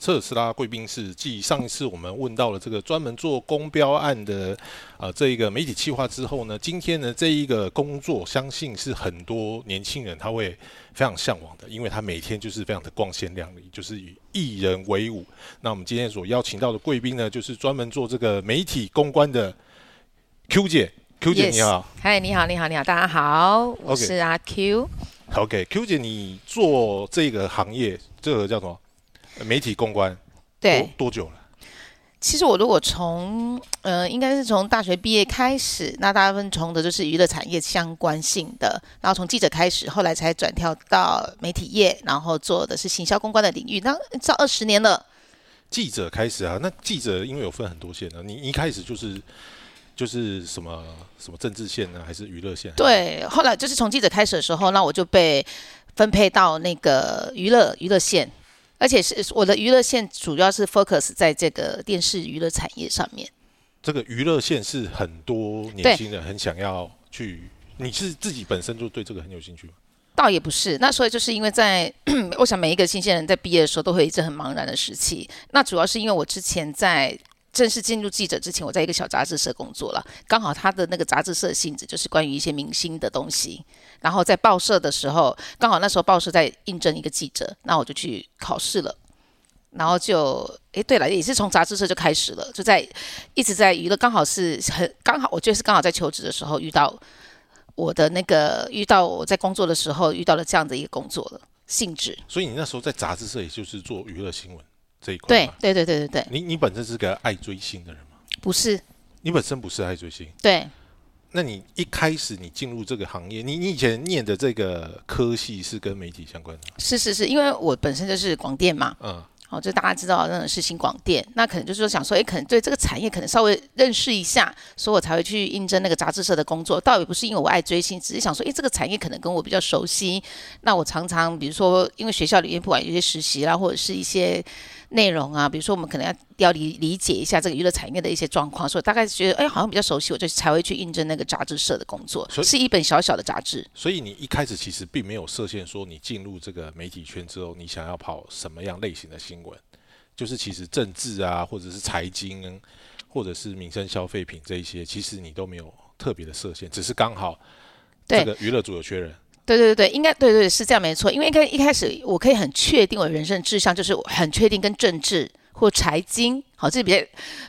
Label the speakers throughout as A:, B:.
A: 特斯拉贵宾室，继上一次我们问到了这个专门做公标案的啊这一个媒体企划之后呢，今天呢这一个工作，相信是很多年轻人他会非常向往的，因为他每天就是非常的光鲜亮丽，就是与艺人为伍。那我们今天所邀请到的贵宾呢，就是专门做这个媒体公关的 Q 姐，Q 姐你好，
B: 嗨，你好，你好，你好，大家好，我是阿 Q。
A: OK，Q 姐，你做这个行业，这个叫什么？媒体公关，
B: 对，
A: 多久了？
B: 其实我如果从呃，应该是从大学毕业开始，那大部分从的就是娱乐产业相关性的，然后从记者开始，后来才转跳到媒体业，然后做的是行销公关的领域，那这二十年了。
A: 记者开始啊，那记者因为有分很多线呢，你一开始就是就是什么什么政治线呢，还是娱乐线？
B: 对，后来就是从记者开始的时候，那我就被分配到那个娱乐娱乐线。而且是我的娱乐线主要是 focus 在这个电视娱乐产业上面。
A: 这个娱乐线是很多年轻人很想要去，你是自己本身就对这个很有兴趣吗？
B: 倒也不是，那所以就是因为在，我想每一个新鲜人在毕业的时候都会一直很茫然的时期。那主要是因为我之前在。正式进入记者之前，我在一个小杂志社工作了。刚好他的那个杂志社性质就是关于一些明星的东西。然后在报社的时候，刚好那时候报社在应征一个记者，那我就去考试了。然后就，诶，对了，也是从杂志社就开始了，就在一直在娱乐，刚好是很刚好，我觉得是刚好在求职的时候遇到我的那个遇到我在工作的时候遇到了这样的一个工作了性质。
A: 所以你那时候在杂志社，也就是做娱乐新闻。这一块
B: 对对对对对对，
A: 你你本身是个爱追星的人吗？
B: 不是，
A: 你本身不是爱追星。
B: 对，
A: 那你一开始你进入这个行业，你你以前念的这个科系是跟媒体相关的？
B: 是是是，因为我本身就是广电嘛。嗯。哦，就大家知道那种是新广电，那可能就是说想说，哎，可能对这个产业可能稍微认识一下，所以我才会去应征那个杂志社的工作。倒也不是因为我爱追星，只是想说，哎，这个产业可能跟我比较熟悉。那我常常比如说，因为学校里面不管有些实习啦，或者是一些内容啊，比如说我们可能要要理理解一下这个娱乐产业的一些状况，所以大概觉得，哎，好像比较熟悉，我就才会去应征那个杂志社的工作，是一本小小的杂志。
A: 所以你一开始其实并没有设限，说你进入这个媒体圈之后，你想要跑什么样类型的新闻？就是其实政治啊，或者是财经，或者是民生消费品这一些，其实你都没有特别的设限，只是刚好这个娱乐组有缺人。
B: 对对对对，应该对对是这样没错。因为一开一开始我可以很确定我人生志向就是很确定跟政治。或财经，好，这比较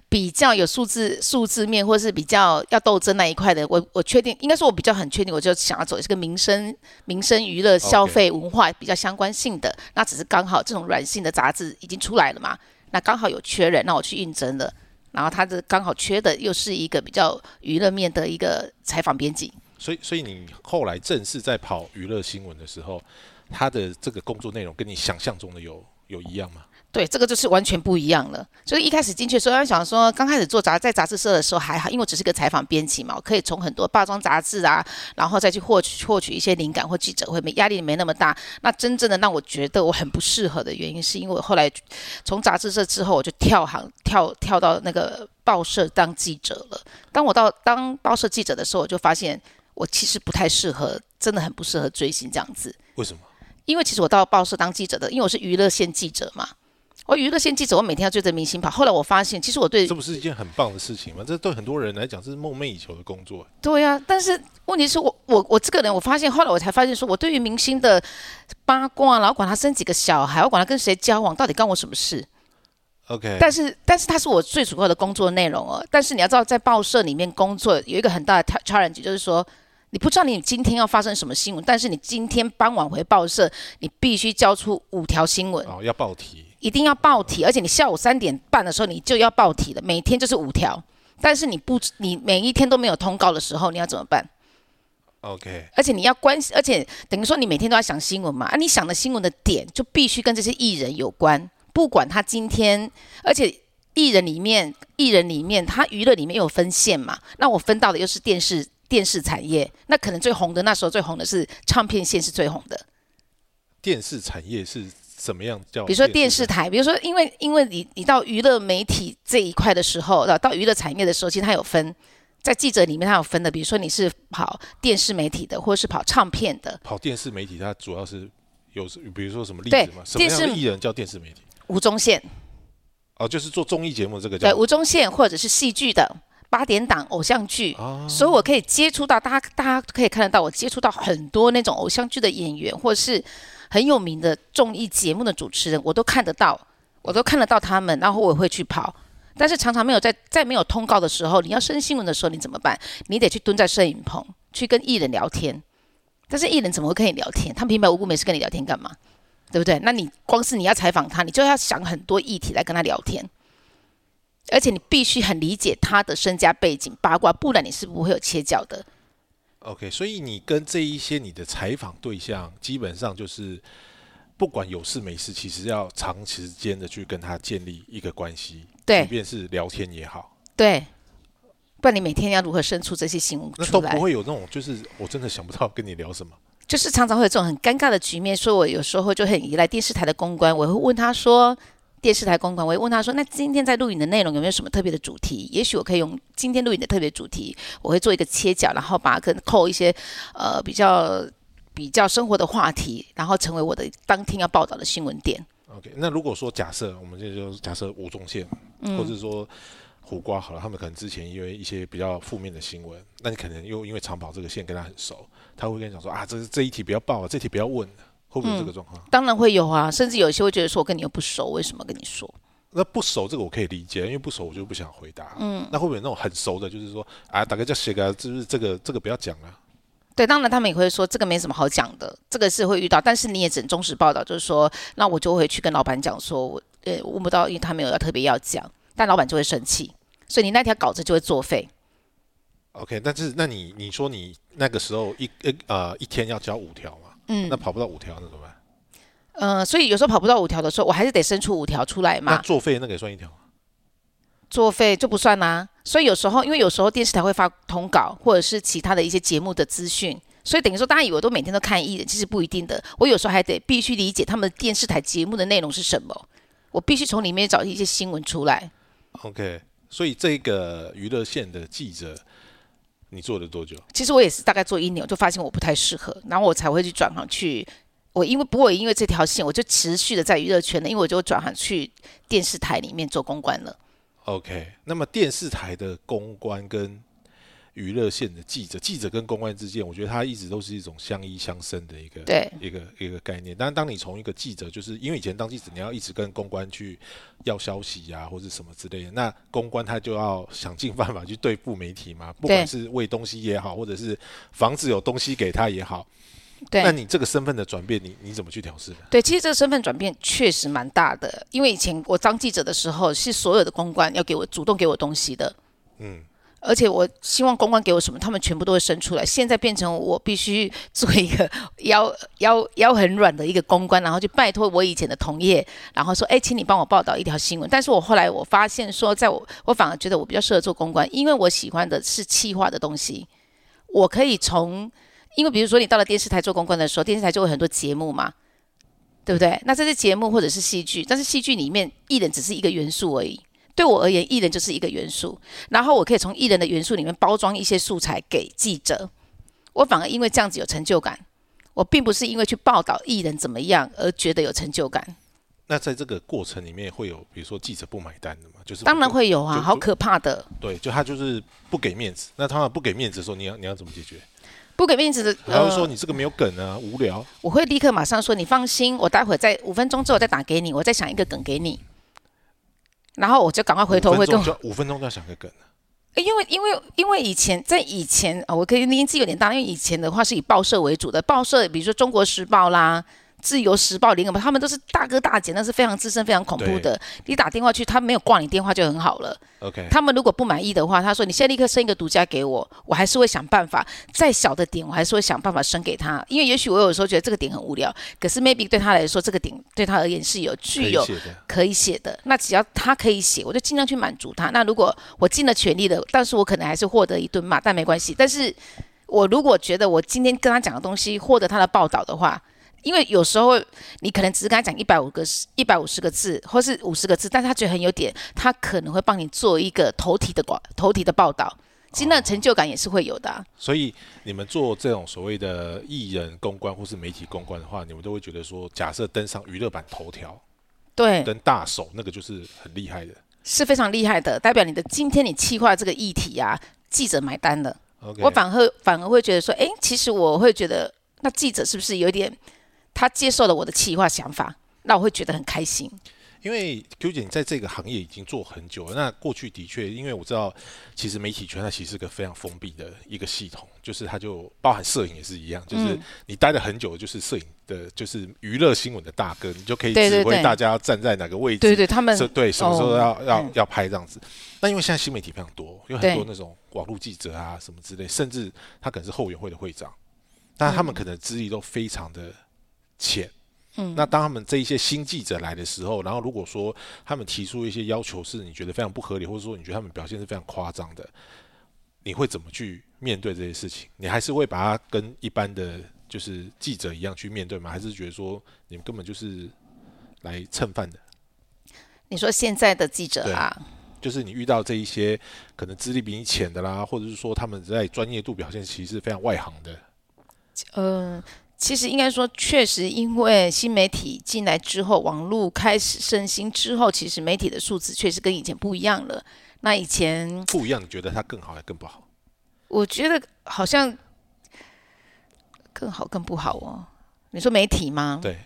B: 比较有数字数字面，或是比较要斗争那一块的，我我确定，应该说我比较很确定，我就想要走这个民生、民生娱乐、消费文化比较相关性的。那只是刚好这种软性的杂志已经出来了嘛，那刚好有缺人，那我去应征了。然后他的刚好缺的又是一个比较娱乐面的一个采访编辑。
A: 所以，所以你后来正式在跑娱乐新闻的时候，他的这个工作内容跟你想象中的有有一样吗？
B: 对，这个就是完全不一样了。就是一开始进去的时候，想说刚开始做杂在杂志社的时候还好，因为我只是个采访编辑嘛，我可以从很多化妆杂志啊，然后再去获取获取一些灵感或记者会，没压力没那么大。那真正的让我觉得我很不适合的原因，是因为我后来从杂志社之后，我就跳行跳跳到那个报社当记者了。当我到当报社记者的时候，我就发现我其实不太适合，真的很不适合追星这样子。
A: 为什么？
B: 因为其实我到报社当记者的，因为我是娱乐线记者嘛。我娱乐线记者，我每天要追着明星跑。后来我发现，其实我对
A: 这不是一件很棒的事情吗？这对很多人来讲是梦寐以求的工作。
B: 对呀，但是问题是我我我这个人，我发现后来我才发现，说我对于明星的八卦，然后管他生几个小孩，我管他跟谁交往，到底干我什么事
A: ？OK。
B: 但是但是他是我最主要的工作内容哦。但是你要知道，在报社里面工作有一个很大的 challenge，就是说你不知道你今天要发生什么新闻，但是你今天傍晚回报社，你必须交出五条新闻
A: 哦，要报题。
B: 一定要报体，而且你下午三点半的时候你就要报体了，每天就是五条。但是你不，你每一天都没有通告的时候，你要怎么办
A: ？OK。
B: 而且你要关，而且等于说你每天都要想新闻嘛，啊，你想的新闻的点就必须跟这些艺人有关，不管他今天，而且艺人里面，艺人里面他娱乐里面有分线嘛，那我分到的又是电视电视产业，那可能最红的那时候最红的是唱片线是最红的，
A: 电视产业是。怎么样叫？
B: 比如说电视台，比如说，因为因为你你到娱乐媒体这一块的时候，到到娱乐产业的时候，其实它有分，在记者里面它有分的。比如说你是跑电视媒体的，或者是跑唱片的。
A: 跑电视媒体，它主要是有，比如说什么例子吗？什么样的艺人叫电视媒体？
B: 吴宗宪。
A: 哦，就是做综艺节目这个叫
B: 对，吴宗宪或者是戏剧的八点档偶像剧，
A: 哦
B: 所以我可以接触到大家，大家可以看得到我接触到很多那种偶像剧的演员，或是很有名的综艺节目的主持人，我都看得到，我都看得到他们，然后我会去跑。但是常常没有在在没有通告的时候，你要升新闻的时候，你怎么办？你得去蹲在摄影棚去跟艺人聊天。但是艺人怎么会跟你聊天？他平白无故没事跟你聊天干嘛？对不对？那你光是你要采访他，你就要想很多议题来跟他聊天，而且你必须很理解他的身家背景八卦，不然你是不会有切角的。
A: OK，所以你跟这一些你的采访对象，基本上就是不管有事没事，其实要长时间的去跟他建立一个关系，
B: 对即
A: 便是聊天也好，
B: 对，不然你每天要如何生出这些新闻出来
A: 那都不？会有那种就是我真的想不到跟你聊什么。
B: 就是常常会有这种很尴尬的局面，所以我有时候就很依赖电视台的公关，我会问他说。电视台公关，我会问他说：“那今天在录影的内容有没有什么特别的主题？也许我可以用今天录影的特别主题，我会做一个切角，然后把它跟扣一些呃比较比较生活的话题，然后成为我的当天要报道的新闻点。
A: OK，那如果说假设我们这就假设吴宗宪，
B: 嗯
A: 或者说胡瓜好了，他们可能之前因为一些比较负面的新闻，那你可能又因为长跑这个线跟他很熟，他会跟你讲说啊，这这一题不要报啊，这题不要问，会不会有这个状况？
B: 当然会有啊，甚至有一些会觉得说我跟你又不熟，为什么跟你说？
A: 那不熟这个我可以理解，因为不熟我就不想回答。嗯，那会不会有那种很熟的，就是说啊，大概叫写个，就是这个这个不要讲了。
B: 对，当然他们也会说这个没什么好讲的，这个是会遇到，但是你也只能忠实报道，就是说，那我就会去跟老板讲说，我呃问不到，因为他没有要特别要讲，但老板就会生气，所以你那条稿子就会作废。
A: OK，但是那你你说你那个时候一呃呃一天要交五条嘛，
B: 嗯
A: 那跑不到五条那怎么办？
B: 呃，所以有时候跑不到五条的时候，我还是得伸出五条出来
A: 那
B: 嘛，
A: 作废那个也算一条吗。
B: 作废就不算啦、所以有时候，因为有时候电视台会发通稿，或者是其他的一些节目的资讯，所以等于说大家以为我都每天都看艺人，其实不一定的。我有时候还得必须理解他们电视台节目的内容是什么，我必须从里面找一些新闻出来。
A: OK，所以这个娱乐线的记者，你做了多久？
B: 其实我也是大概做一年，我就发现我不太适合，然后我才会去转行去。我因为不过因为这条线，我就持续的在娱乐圈的，因为我就转行去电视台里面做公关了。
A: OK，那么电视台的公关跟娱乐线的记者，记者跟公关之间，我觉得他一直都是一种相依相生的一个
B: 对
A: 一个一个概念。但是当你从一个记者，就是因为以前当记者，你要一直跟公关去要消息呀、或者什么之类的，那公关他就要想尽办法去对付媒体嘛，不管是喂东西也好，或者是防止有东西给他也好。
B: 对
A: 那你这个身份的转变，你你怎么去调试的？
B: 对，其实这个身份转变确实蛮大的，因为以前我当记者的时候，是所有的公关要给我主动给我东西的，
A: 嗯，
B: 而且我希望公关给我什么，他们全部都会生出来。现在变成我必须做一个 腰腰腰很软的一个公关，然后去拜托我以前的同业，然后说，哎，请你帮我报道一条新闻。但是我后来我发现说，在我我反而觉得我比较适合做公关，因为我喜欢的是气化的东西，我可以从，因为比如说你到了电视台做公关的时候，电视台就会很多节目嘛。对不对？那这些节目或者是戏剧，但是戏剧里面艺人只是一个元素而已。对我而言，艺人就是一个元素。然后我可以从艺人的元素里面包装一些素材给记者，我反而因为这样子有成就感。我并不是因为去报道艺人怎么样而觉得有成就感，
A: 那在这个过程里面会有，比如说记者不买单的嘛，就是
B: 当然会有啊，好可怕的，
A: 对，就他就是不给面子。那他不给面子的时候，你要你要怎么解决？
B: 不给面子的，
A: 他会说
B: 呃，
A: 你这个没有梗啊，无聊。
B: 我会立刻马上说你放心，我待会在五分钟之后再打给你，我再想一个梗给你，然后我就赶快回头会跟
A: 五分钟就要想个梗了。
B: 因为因为因为以前在以前啊，我可以年纪有点大，因为以前的话是以报社为主的，报社比如说《中国时报》啦。自由时报、联合报，他们都是大哥大姐，那是非常资深、非常恐怖的。你打电话去，他没有挂你电话就很好了。
A: OK，
B: 他们如果不满意的话，他说你现在立刻升一个独家给我，我还是会想办法，再小的点我还是会想办法升给他，因为也许我有时候觉得这个点很无聊，可是 maybe 对他来说这个点对他而言是有
A: 可
B: 具有。可以写的，那只要他可以写，我就尽量去满足他。那如果我尽了全力的，但是我可能还是获得一顿骂，但没关系。但是我如果觉得我今天跟他讲的东西获得他的报道的话，因为有时候你可能只是跟他讲一百五个一百五十个字，或是五十个字，但是他觉得很有点，他可能会帮你做一个头题的广头题的报道，其实那成就感也是会有的啊、
A: 所以你们做这种所谓的艺人公关或是媒体公关的话，你们都会觉得说，假设登上娱乐版头条，
B: 对，
A: 登大手，那个就是很厉害的。
B: 是非常厉害的，代表你的今天你企划这个议题啊，记者买单了。我反而反而会觉得说，哎，其实我会觉得，那记者是不是有点他接受了我的企划想法，那我会觉得很开心。
A: 因为 Q 姐你在这个行业已经做很久了，那过去的确，因为我知道，其实媒体圈它其实是个非常封闭的一个系统，就是它就包含摄影也是一样，就是
B: 嗯
A: 你待了很久，就是摄影的，就是娱乐新闻的大哥，你就可以指挥大家站在哪个位置，
B: 对对，他们
A: 是对什么时候
B: 哦
A: 要、要
B: 嗯
A: 要拍这样子。那因为现在新媒体非常多，有很多那种网络记者啊什么之类，甚至他可能是后援会的会长，但他们可能资历都非常的浅。
B: 嗯
A: 那当他们这一些新记者来的时候，然后如果说他们提出一些要求是你觉得非常不合理，或者说你觉得他们表现是非常夸张的，你会怎么去面对这些事情？你还是会把它跟一般的就是记者一样去面对吗？还是觉得说你们根本就是来蹭饭的？
B: 你说现在的记者啊，
A: 就是你遇到这一些可能资历比你浅的啦，或者是说他们在专业度表现其实是非常外行的。
B: 嗯、其实应该说，确实因为新媒体进来之后，网络开始盛行之后，其实媒体的数字确实跟以前不一样了。那以前
A: 不一样，你觉得它更好还更不好？
B: 我觉得好像更好更不好哦。你说媒体吗？
A: 对，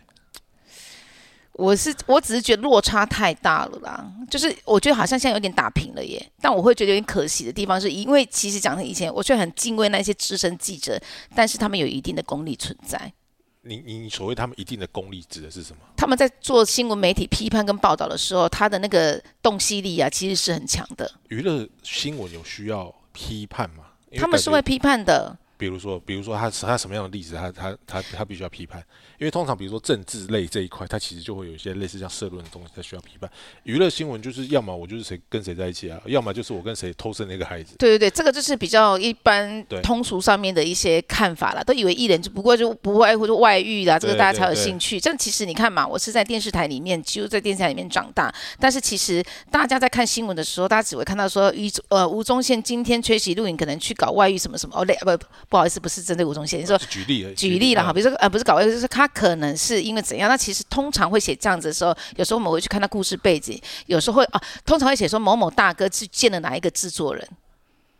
B: 我是我只是觉得落差太大了啦，就是我觉得好像现在有点打平了耶，但我会觉得有点可惜的地方是，因为其实讲以前，我却很敬畏那些资深记者，但是他们有一定的功力存在，
A: 你你你所谓他们一定的功力指的是什么？
B: 他们在做新闻媒体批判跟报道的时候，他的那个洞悉力啊，其实是很强的，
A: 娱乐新闻有需要批判吗？
B: 他们是会批判的，
A: 比如说，比如说他他什么样的例子，他他他他必须要批判，因为通常比如说政治类这一块，它其实就会有一些类似像社论的东西，它需要批判。娱乐新闻就是要么我就是谁跟谁在一起啊，要么就是我跟谁偷生了一个孩子。
B: 对对对，这个就是比较一般
A: 对
B: 通俗上面的一些看法啦，都以为艺人就不过就不外乎就外遇啦，这个大家才有兴趣。但其实你看嘛，我是在电视台里面，几乎在电视台里面长大，但是其实大家在看新闻的时候，大家只会看到说于呃吴宗宪今天缺席录影，可能去搞外遇什么什么哦，类不不好意思，不是针对吴宗宪，你说
A: 举例
B: 举例了哈，
A: 啊。
B: 比如说呃不是搞外，就是他可能是因为怎样？那其实通常会写这样子的时候，有时候我们会去看他故事背景，有时候会啊，通常会写说某某大哥去见了哪一个制作人。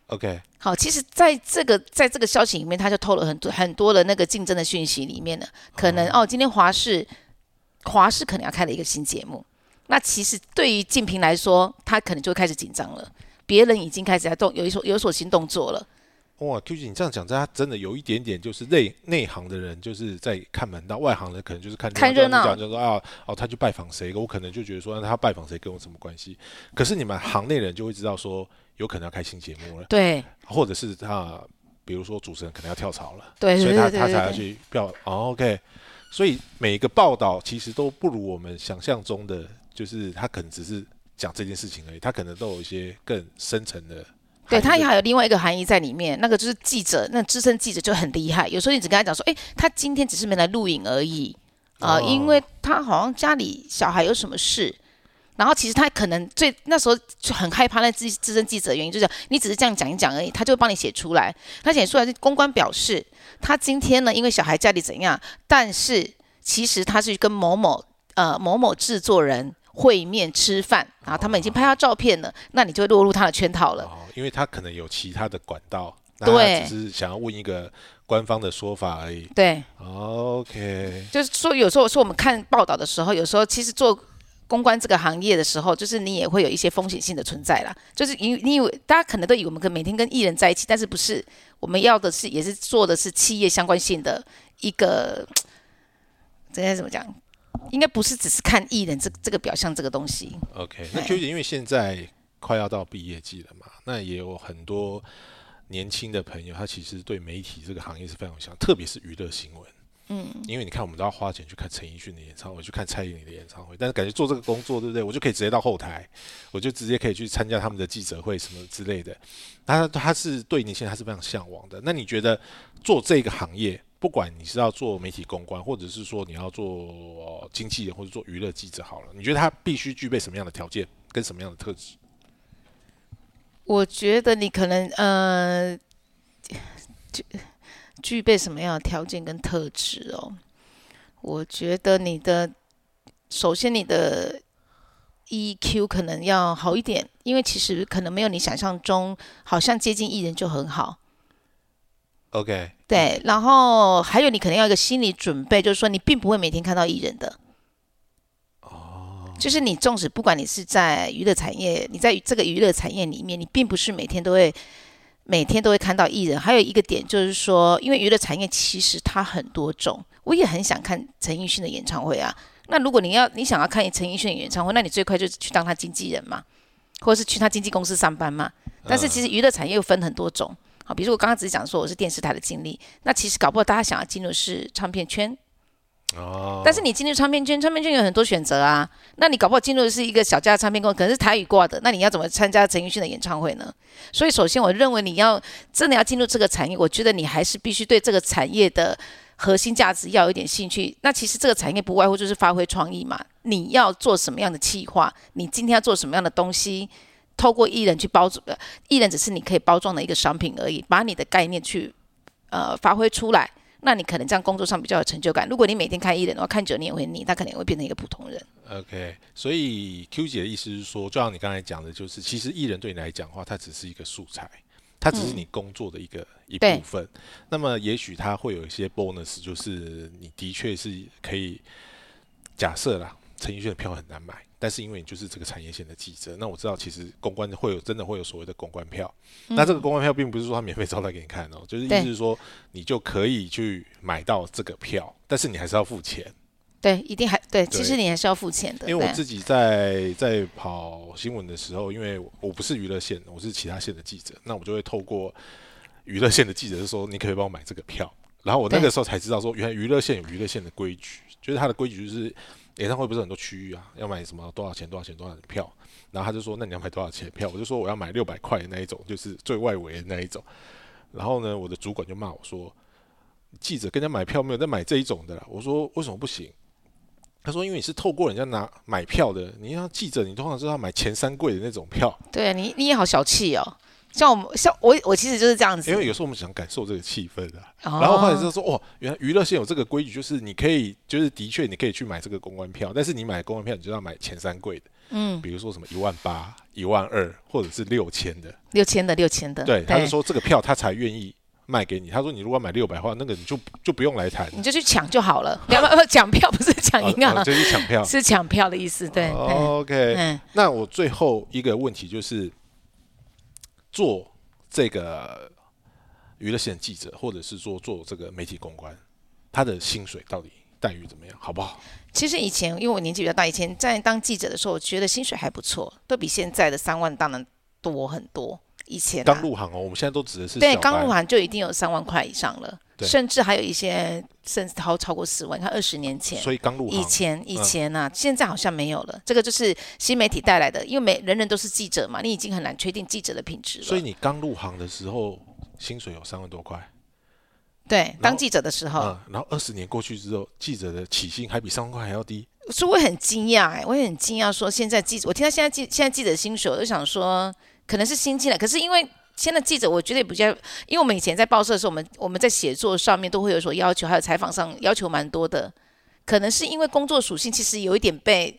A: OK，
B: 好，其实在这个在这个消息里面，他就透了很多很多的那个竞争的讯息里面呢，可能哦，今天华视华视可能要开了一个新节目，那其实对于静平来说，他可能就会开始紧张了，别人已经开始在动有一所有所新动作了，
A: 哇，Q 姐，你这样讲，这他真的有一点点，就是内内行的人就是在看门道，外行人可能就是看
B: 看热闹
A: 讲就说啊，哦，他去拜访谁，我可能就觉得说，那他拜访谁跟我什么关系？可是你们行内人就会知道说，有可能要开新节目了，
B: 对
A: 或者是他，比如说主持人可能要跳槽了，
B: 对对
A: 所以他他才要去票、哦、OK，所以每一个报道其实都不如我们想象中的，就是他可能只是讲这件事情而已，他可能都有一些更深层的。
B: 对他还有另外一个含义在里面，那个就是记者，那资深记者就很厉害，有时候你只跟他讲说，诶，他今天只是没来录影而已啊、
A: 哦
B: 因为他好像家里小孩有什么事。然后其实他可能最那时候就很害怕那资资深记者的原因，就是你只是这样讲一讲而已，他就会帮你写出来。他写出来是公关表示，他今天呢因为小孩家里怎样，但是其实他是跟某某呃某某制作人会面吃饭，然后他们已经拍到照片了，那你就会落入他的圈套了。
A: 哦，因为他可能有其他的管道，
B: 对
A: 只是想要问一个官方的说法而已。
B: 对
A: ，OK，
B: 就是说，有时候说我们看报道的时候，有时候其实做公关这个行业的时候，就是你也会有一些风险性的存在啦。就是你你以为大家可能都以为我们跟每天跟艺人在一起，但是不是？我们要的是也是做的是企业相关性的一个，这该怎么讲？应该不是只是看艺人这这个表象这个东西。
A: OK，那
B: 哎
A: Q 姐，因为现在快要到毕业季了嘛，那也有很多年轻的朋友，他其实对媒体这个行业是非常有想，特别是娱乐新闻。嗯，因为你看，我们都要花钱去看陈奕迅的演唱会，去看蔡依林的演唱会，但是感觉做这个工作，对不对？我就可以直接到后台，我就直接可以去参加他们的记者会什么之类的。他他是对年轻人他是非常向往的。那你觉得做这个行业，不管你是要做媒体公关，或者是说你要做、呃经纪人或者做娱乐记者好了，你觉得他必须具备什么样的条件跟什么样的特质？
B: 我觉得你可能呃，具具备什么样的条件跟特质哦？我觉得你的首先你的 EQ 可能要好一点，因为其实可能没有你想象中，好像接近艺人就很好。
A: OK，
B: 对，然后还有你可能要一个心理准备，就是说你并不会每天看到艺人的。哦。就是你纵使不管你是在娱乐产业，你在这个娱乐产业里面，你并不是每天都会每天都会看到艺人。还有一个点就是说，因为娱乐产业其实它很多种，我也很想看陈奕迅的演唱会啊。那如果你要你想要看陈奕迅的演唱会，那你最快就是去当他经纪人嘛，或者是去他经纪公司上班嘛。但是其实娱乐产业又分很多种。好，比如说我刚刚只是讲说我是电视台的经历，那其实搞不好大家想要进入是唱片圈，
A: 哦，
B: 但是你进入唱片圈，唱片圈有很多选择啊。那你搞不好进入的是一个小家的唱片公司，可能是台语挂的，那你要怎么参加陈奕迅的演唱会呢？所以首先我认为你要真的要进入这个产业，我觉得你还是必须对这个产业的核心价值要有一点兴趣。那其实这个产业不外乎就是发挥创意嘛，你要做什么样的企划，你今天要做什么样的东西。透过艺人去包装，呃，艺人只是你可以包装的一个商品而已，把你的概念去呃发挥出来，那你可能这样工作上比较有成就感。如果你每天看艺人的话，看久你也会腻，他可能也会变成一个普通人。
A: OK，所以 Q 姐的意思是说，就像你刚才讲的，就是其实艺人对你来讲的话，它只是一个素材，它只是你工作的一个、一部分。那么也许它会有一些 bonus，就是你的确是可以假设啦，陈奕迅的票很难买，但是因为你就是这个产业线的记者，那我知道其实公关会有真的会有所谓的公关票。那这个公关票并不是说他免费招待给你看哦，就是意思是说你就可以去买到这个票，但是你还是要付钱。
B: 对，一定还对，
A: 对
B: 其实你还是要付钱的。
A: 因为我自己在在跑新闻的时候，因为我不是娱乐线，我是其他线的记者，那我就会透过娱乐线的记者就说：“你可以帮我买这个票？”然后我那个时候才知道说，原来娱乐线有娱乐线的规矩，就是它的规矩就是演唱会不是很多区域啊，要买什么多少钱多少钱多少的票，然后他就说：“那你要买多少钱的票？”我就说：“我要买六百块的那一种，就是最外围的那一种。”然后呢，我的主管就骂我说：“记者跟人家买票没有在买这一种的啦。”我说：“为什么不行？”他说：“因为你是透过人家拿买票的，你要记者，你通常是要买前三柜的那种票，
B: 对啊你你也好小气哦。像我们像我我其实就是这样子，
A: 因为有时候我们想感受这个气氛啊。
B: 哦
A: 然后或者是说，哦，原来娱乐线有这个规矩，就是你可以，就是的确你可以去买这个公关票，但是你买公关票，你就要买前三贵的，
B: 嗯
A: 比如说什么一万八、一万二，或者是六千的。
B: 六千的六千的，
A: 对，他就说这个票他才愿意卖给你。他说你如果买六百的话，那个你就就不用来谈，
B: 你就去抢就好了，两百不抢票不是抢银行，
A: 哦哦就去抢票。
B: 是抢票的意思，对，嗯
A: OK，
B: 嗯，
A: 那我最后一个问题就是，做这个娱乐线记者，或者是说做这个媒体公关，他的薪水到底待遇怎么样，好不好？
B: 其实以前因为我年纪比较大，以前在当记者的时候，我觉得薪水还不错，都比现在的三万当然多很多。以前、啊、
A: 刚入行哦，我们现在都指的是
B: 对刚入行就一定有三万块以上了，
A: 对
B: 甚至还有一些甚至超超过十万。你看二十年前，
A: 所以刚入
B: 以，前以前啊，现在好像没有了。这个就是新媒体带来的，因为每人人都是记者嘛，你已经很难确定记者的品质了。
A: 所以你刚入行的时候，薪水有三万多块，
B: 对，当记者的时候，
A: 嗯，然后二十年过去之后，记者的起薪还比三万块还要低，
B: 所以我很惊讶哎，我也很惊讶，说现在记者，我听到现在记现在记者的薪水，我就想说可能是新进来，可是因为现在记者，我觉得也比较，因为我们以前在报社的时候，我们我们在写作上面都会有所要求，还有采访上要求蛮多的，可能是因为工作属性其实有一点被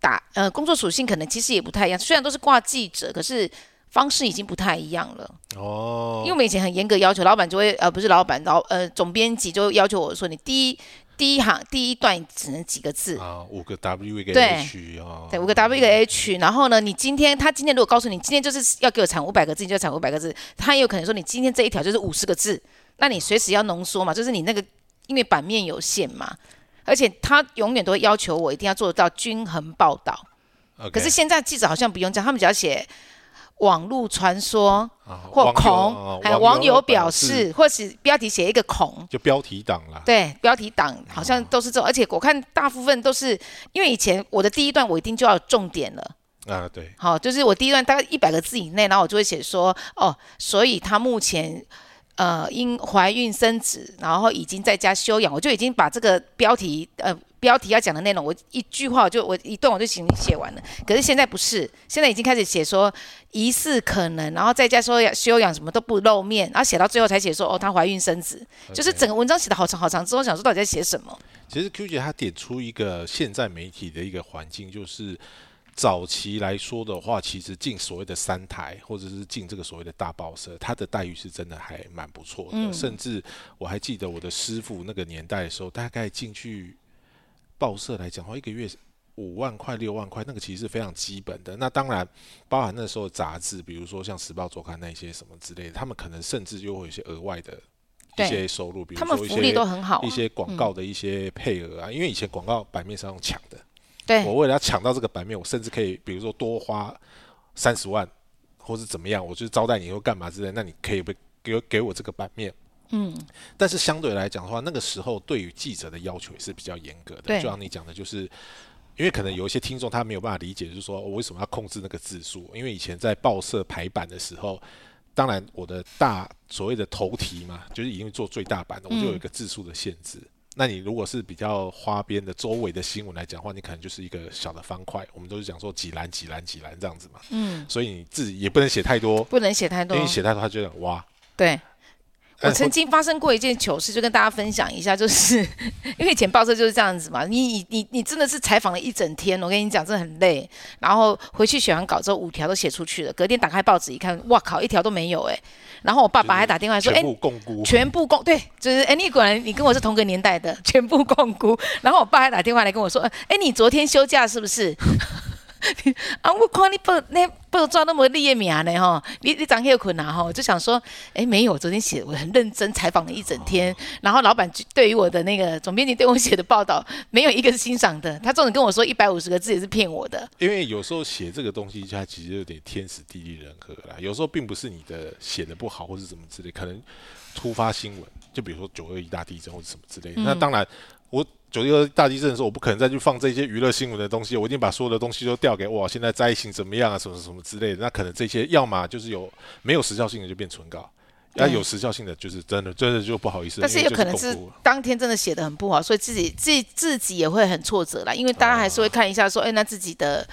B: 打，呃，工作属性可能其实也不太一样，虽然都是挂记者，可是方式已经不太一样了。
A: 哦
B: 因为我们以前很严格要求，老板就会呃不是老板，老呃总编辑就要求我说，你第一第一行第一段只能几个字，
A: 啊，五个 W 一个
B: 对。
A: H 啊，
B: 对，五个 W 一个 H，然后呢，你今天他今天如果告诉你今天就是要给我产五百个字，你就产五百个字，他也有可能说你今天这一条就是五十个字，那你随时要浓缩嘛，就是你那个因为版面有限嘛，而且他永远都会要求我一定要做到均衡报道。可是现在记者好像不用这样，他们只要写网络传说
A: 啊
B: 或恐，
A: 啊
B: 还有网友表
A: 表
B: 示，或是标题写一个恐，
A: 就标题党啦，
B: 对，标题党好像都是这种，而且我看大部分都是因为以前我的第一段我一定就要重点了。
A: 啊对，
B: 好，就是我第一段大概一百个字以内，然后我就会写说，哦，所以她目前呃因怀孕生子，然后已经在家休养，我就已经把这个标题呃标题要讲的内容，我一句话我就我一段我就行写完了。可是现在不是，现在已经开始写说疑似可能，然后再加说修养什么都不露面，然后写到最后才写说哦她怀孕生子，就是整个文章写的好长好长之后，想说到底在写什么？
A: 其实 Q 姐她点出一个现在媒体的一个环境，就是早期来说的话，其实进所谓的三台或者是进这个所谓的大报社，它的待遇是真的还蛮不错的。甚至我还记得我的师傅那个年代的时候，大概进去报社来讲的话，一个月五万块、六万块，那个其实是非常基本的。那当然包含那时候杂志，比如说像《时报周刊》那些什么之类的，他们可能甚至又会有一些额外的。一些收入，比如说一些一些广告的一些配额啊，因为以前广告版面是用抢的，
B: 对
A: 我为了要抢到这个版面，我甚至可以比如说多花三十万，或是怎么样，我就招待你或干嘛之类，那你可以不给给我这个版面，嗯，但是相对来讲的话，那个时候对于记者的要求也是比较严格的，就像你讲的，就是因为可能有一些听众他没有办法理解，就是说我为什么要控制那个字数，因为以前在报社排版的时候。当然，我的大所谓的头题嘛，就是已经做最大版的，我就有一个字数的限制。那你如果是比较花边的周围的新闻来讲的话，你可能就是一个小的方块。我们都是讲说几栏几栏几栏这样子嘛。嗯。所以你字也不能写太多，
B: 不能写太多，
A: 因为写太多他就哇。
B: 对。我曾经发生过一件糗事，就跟大家分享一下，就是 因为以前报社就是这样子嘛，你你你你真的是采访了一整天，我跟你讲，真的很累，然后回去写完稿之后，五条都写出去了，隔天打开报纸一看，哇靠，一条都没有哎，然后我爸爸还打电话说，
A: 哎，全部共估，
B: 全部共对，就是哎，你果然你跟我是同个年代的，全部共估，然后我爸还打电话来跟我说，哎，你昨天休假是不是？啊！我看你报那报抓那么立业名呢吼，你你长很有困难哈，就想说，哎，没有，昨天写我很认真采访了一整天，然后老板对于我的那个总编辑对我写的报道，没有一个是欣赏的，他总是跟我说一百五十个字也是骗我的。
A: 因为有时候写这个东西，它其实有点天时地利人和啦，有时候并不是你的写的不好或是怎么之类，可能突发新闻，就比如说九二一大地震或者什么之类，那当然我。九一二大地震的时候，我不可能再去放这些娱乐新闻的东西，我已经把所有的东西都调给哇，现在灾情怎么样啊，什么什么之类的。那可能这些要么就是有没有时效性的就变纯稿，要有时效性的就是真的真的就不好意思。
B: 但是有可能是当天真的写的很不好，所以自己自己自己也会很挫折啦。因为大家还是会看一下说，哎，那自己的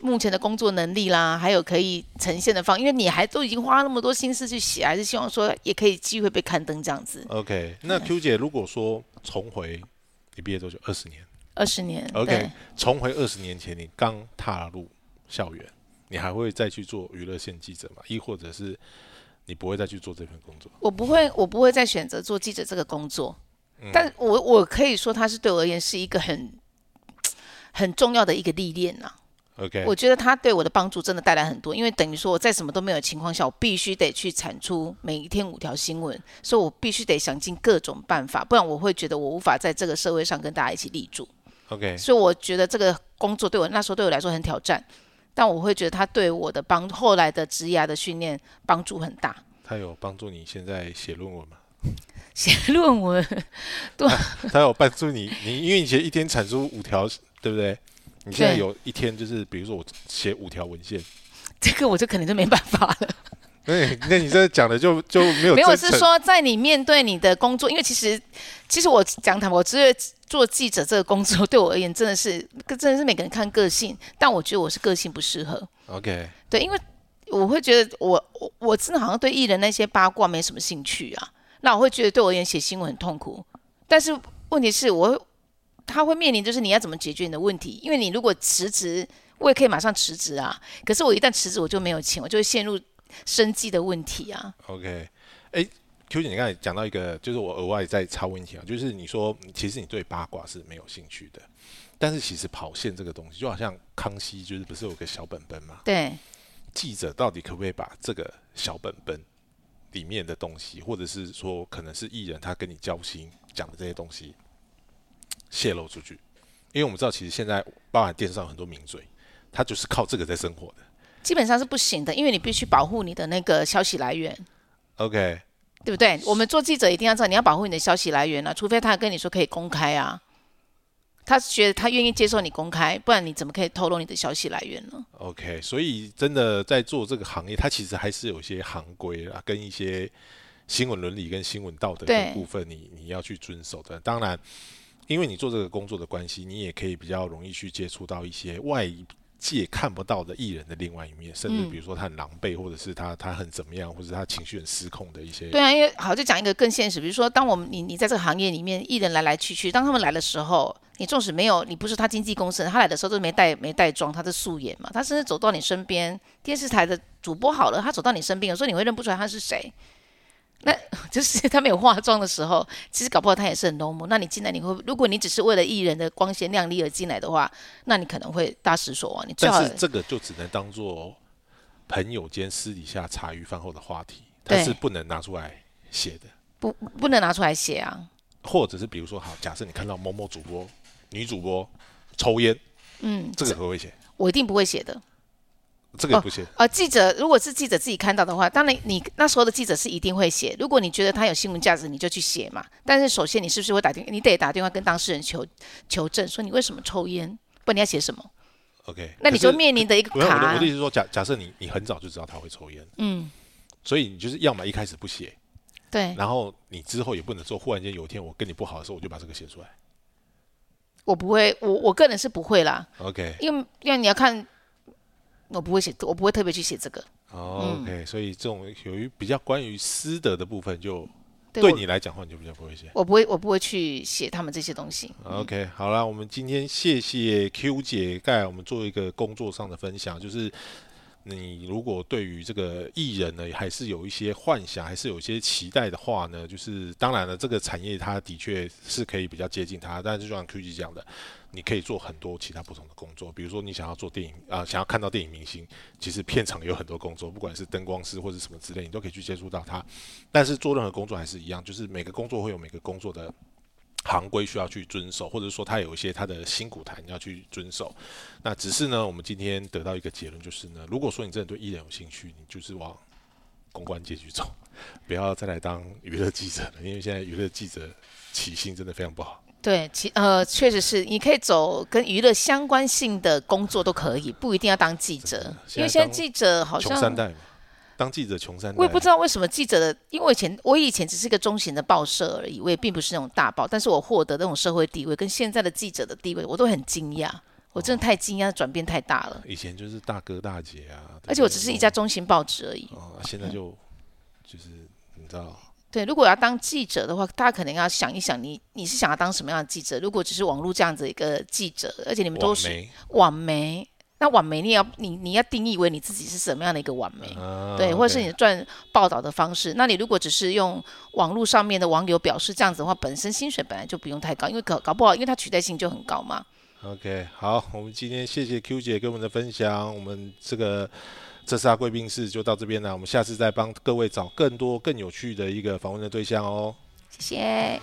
B: 目前的工作能力啦，还有可以呈现的方，因为你还都已经花那么多心思去写，还是希望说也可以机会被刊登这样子。
A: OK，那 Q 姐如果说重回。你毕业多久？二十年。
B: 二十年。
A: OK，重回二十年前，你刚踏入校园，你还会再去做娱乐线记者吗？亦或者是你不会再去做这份工作？
B: 我不会，我不会再选择做记者这个工作。但我我可以说，它是对我而言是一个很很重要的一个历练呐。
A: OK，
B: 我觉得他对我的帮助真的带来很多，因为等于说我在什么都没有的情况下，我必须得去产出每一天五条新闻，所以我必须得想尽各种办法，不然我会觉得我无法在这个社会上跟大家一起立住。
A: OK，
B: 所以我觉得这个工作对我那时候对我来说很挑战，但我会觉得他对我的帮后来的职涯的训练帮助很大。
A: 他有帮助你现在写论文吗？
B: 写论文，对。
A: 他有帮助你，你因为以前一天产出五条，对不对？你现在有一天就是，比如说我写五条文献，
B: 这个我就可能就没办法了。
A: 对，那你这讲的就就没有
B: 没有是说，在你面对你的工作，因为其实其实我讲他，我只有做记者这个工作，对我而言真的是，真的是每个人看个性，但我觉得我是个性不适合。
A: OK，
B: 对，因为我会觉得我我我真的好像对艺人那些八卦没什么兴趣啊，那我会觉得对我而言写新闻很痛苦，但是问题是我。他会面临就是你要怎么解决你的问题，因为你如果辞职，我也可以马上辞职啊。可是我一旦辞职，我就没有钱，我就会陷入生计的问题啊。
A: OK，哎，Q 姐，你刚才讲到一个，就是我额外再插问题啊，就是你说其实你对八卦是没有兴趣的，但是其实跑线这个东西，就好像康熙就是不是有个小本本嘛？
B: 对。
A: 记者到底可不可以把这个小本本里面的东西，或者是说可能是艺人他跟你交心讲的这些东西？泄露出去，因为我们知道，其实现在包含电视上很多名嘴，他就是靠这个在生活的。
B: 基本上是不行的，因为你必须保护你的那个消息来源。
A: OK，
B: 对不对？我们做记者一定要知道，你要保护你的消息来源啊，除非他跟你说可以公开啊，他觉得他愿意接受你公开，不然你怎么可以透露你的消息来源呢
A: ？OK，所以真的在做这个行业，它其实还是有一些行规啊，跟一些新闻伦理跟新闻道德的部分，你你要去遵守的。当然。因为你做这个工作的关系，你也可以比较容易去接触到一些外界看不到的艺人的另外一面，甚至比如说他很狼狈，或者是他他很怎么样，或者他情绪很失控的一些。
B: 对啊，因为好就讲一个更现实，比如说当我们你你在这个行业里面，艺人来来去去，当他们来的时候，你纵使没有你不是他经纪公司，他来的时候都没带没带妆，他是素颜嘛，他甚至走到你身边，电视台的主播好了，他走到你身边，有时候你会认不出来他是谁。那 就是他没有化妆的时候，其实搞不好他也是很 normal。那你进来你会，如果你只是为了艺人的光鲜亮丽而进来的话，那你可能会大失所望。你最好
A: 但是这个就只能当做朋友间私底下茶余饭后的话题，它是不能拿出来写的。
B: 不不能拿出来写啊。
A: 或者是比如说，好，假设你看到某某主播、女主播抽烟，
B: 嗯，
A: 这个可不可以写？
B: 我一定不会写的。
A: 这个也不写。
B: 呃，记者如果是记者自己看到的话，当然你那时候的记者是一定会写。如果你觉得他有新闻价值，你就去写嘛。但是首先你是不是会打电，你得打电话跟当事人求求证，说你为什么抽烟，不然你要写什么
A: ？OK，
B: 那你就面临的一个卡
A: 我的意思是说，假假设你你很早就知道他会抽烟，
B: 嗯，
A: 所以你就是要么一开始不写，
B: 对，
A: 然后你之后也不能说，忽然间有一天我跟你不好的时候，我就把这个写出来。
B: 我不会，我我个人是不会啦
A: ，OK，
B: 因为因为你要看，我不会写，我不会特别去写这个。
A: 哦 OK，所以这种由于比较关于私德的部分，就
B: 对
A: 对你来讲的话，你就比较不会写。
B: 我不会，我不会去写他们这些东西。
A: OK，好啦，我们今天谢谢 Q 姐盖我们做一个工作上的分享，就是你如果对于这个艺人呢，还是有一些幻想，还是有一些期待的话呢，就是当然了，这个产业它的确是可以比较接近它，但是就像 QG 讲的，你可以做很多其他不同的工作，比如说你想要做电影啊、想要看到电影明星，其实片场有很多工作，不管是灯光师或者什么之类，你都可以去接触到它。但是做任何工作还是一样，就是每个工作会有每个工作的行规需要去遵守，或者说他有一些他的辛苦谈要去遵守。那只是呢，我们今天得到一个结论，就是呢，如果说你真的对艺人有兴趣，你就是往公关界去走，不要再来当娱乐记者了，因为现在娱乐记者起薪真的非常不好。
B: 对，其呃确实是，你可以走跟娱乐相关性的工作都可以，不一定要当记者，因为现在记者好像。
A: 穷三代嘛，当记者穷三代。
B: 我也不知道为什么记者的，因为我以前我以前只是一个中型的报社而已，我也并不是那种大报，但是我获得那种社会地位跟现在的记者的地位，我都很惊讶，我真的太惊讶，转变太大了。
A: 以前就是大哥大姐啊，
B: 而且我只是一家中型报纸而已。
A: 哦，现在就就是你知道，
B: 对，如果要当记者的话，大家可能要想一想你，你是想要当什么样的记者？如果只是网络这样子一个记者，而且你们都是
A: 网媒，
B: 那网媒你也要你你要定义为你自己是什么样的一个网媒？
A: 啊
B: 对，或者是你赚报道的方式。那你如果只是用网络上面的网友表示这样子的话，本身薪水本来就不用太高，因为搞搞不好，因为它取代性就很高嘛。
A: OK，好，我们今天谢谢 Q 姐给我们的分享，我们这个这是她贵宾室就到这边了，我们下次再帮各位找更多更有趣的一个访问的对象哦。
B: 谢谢。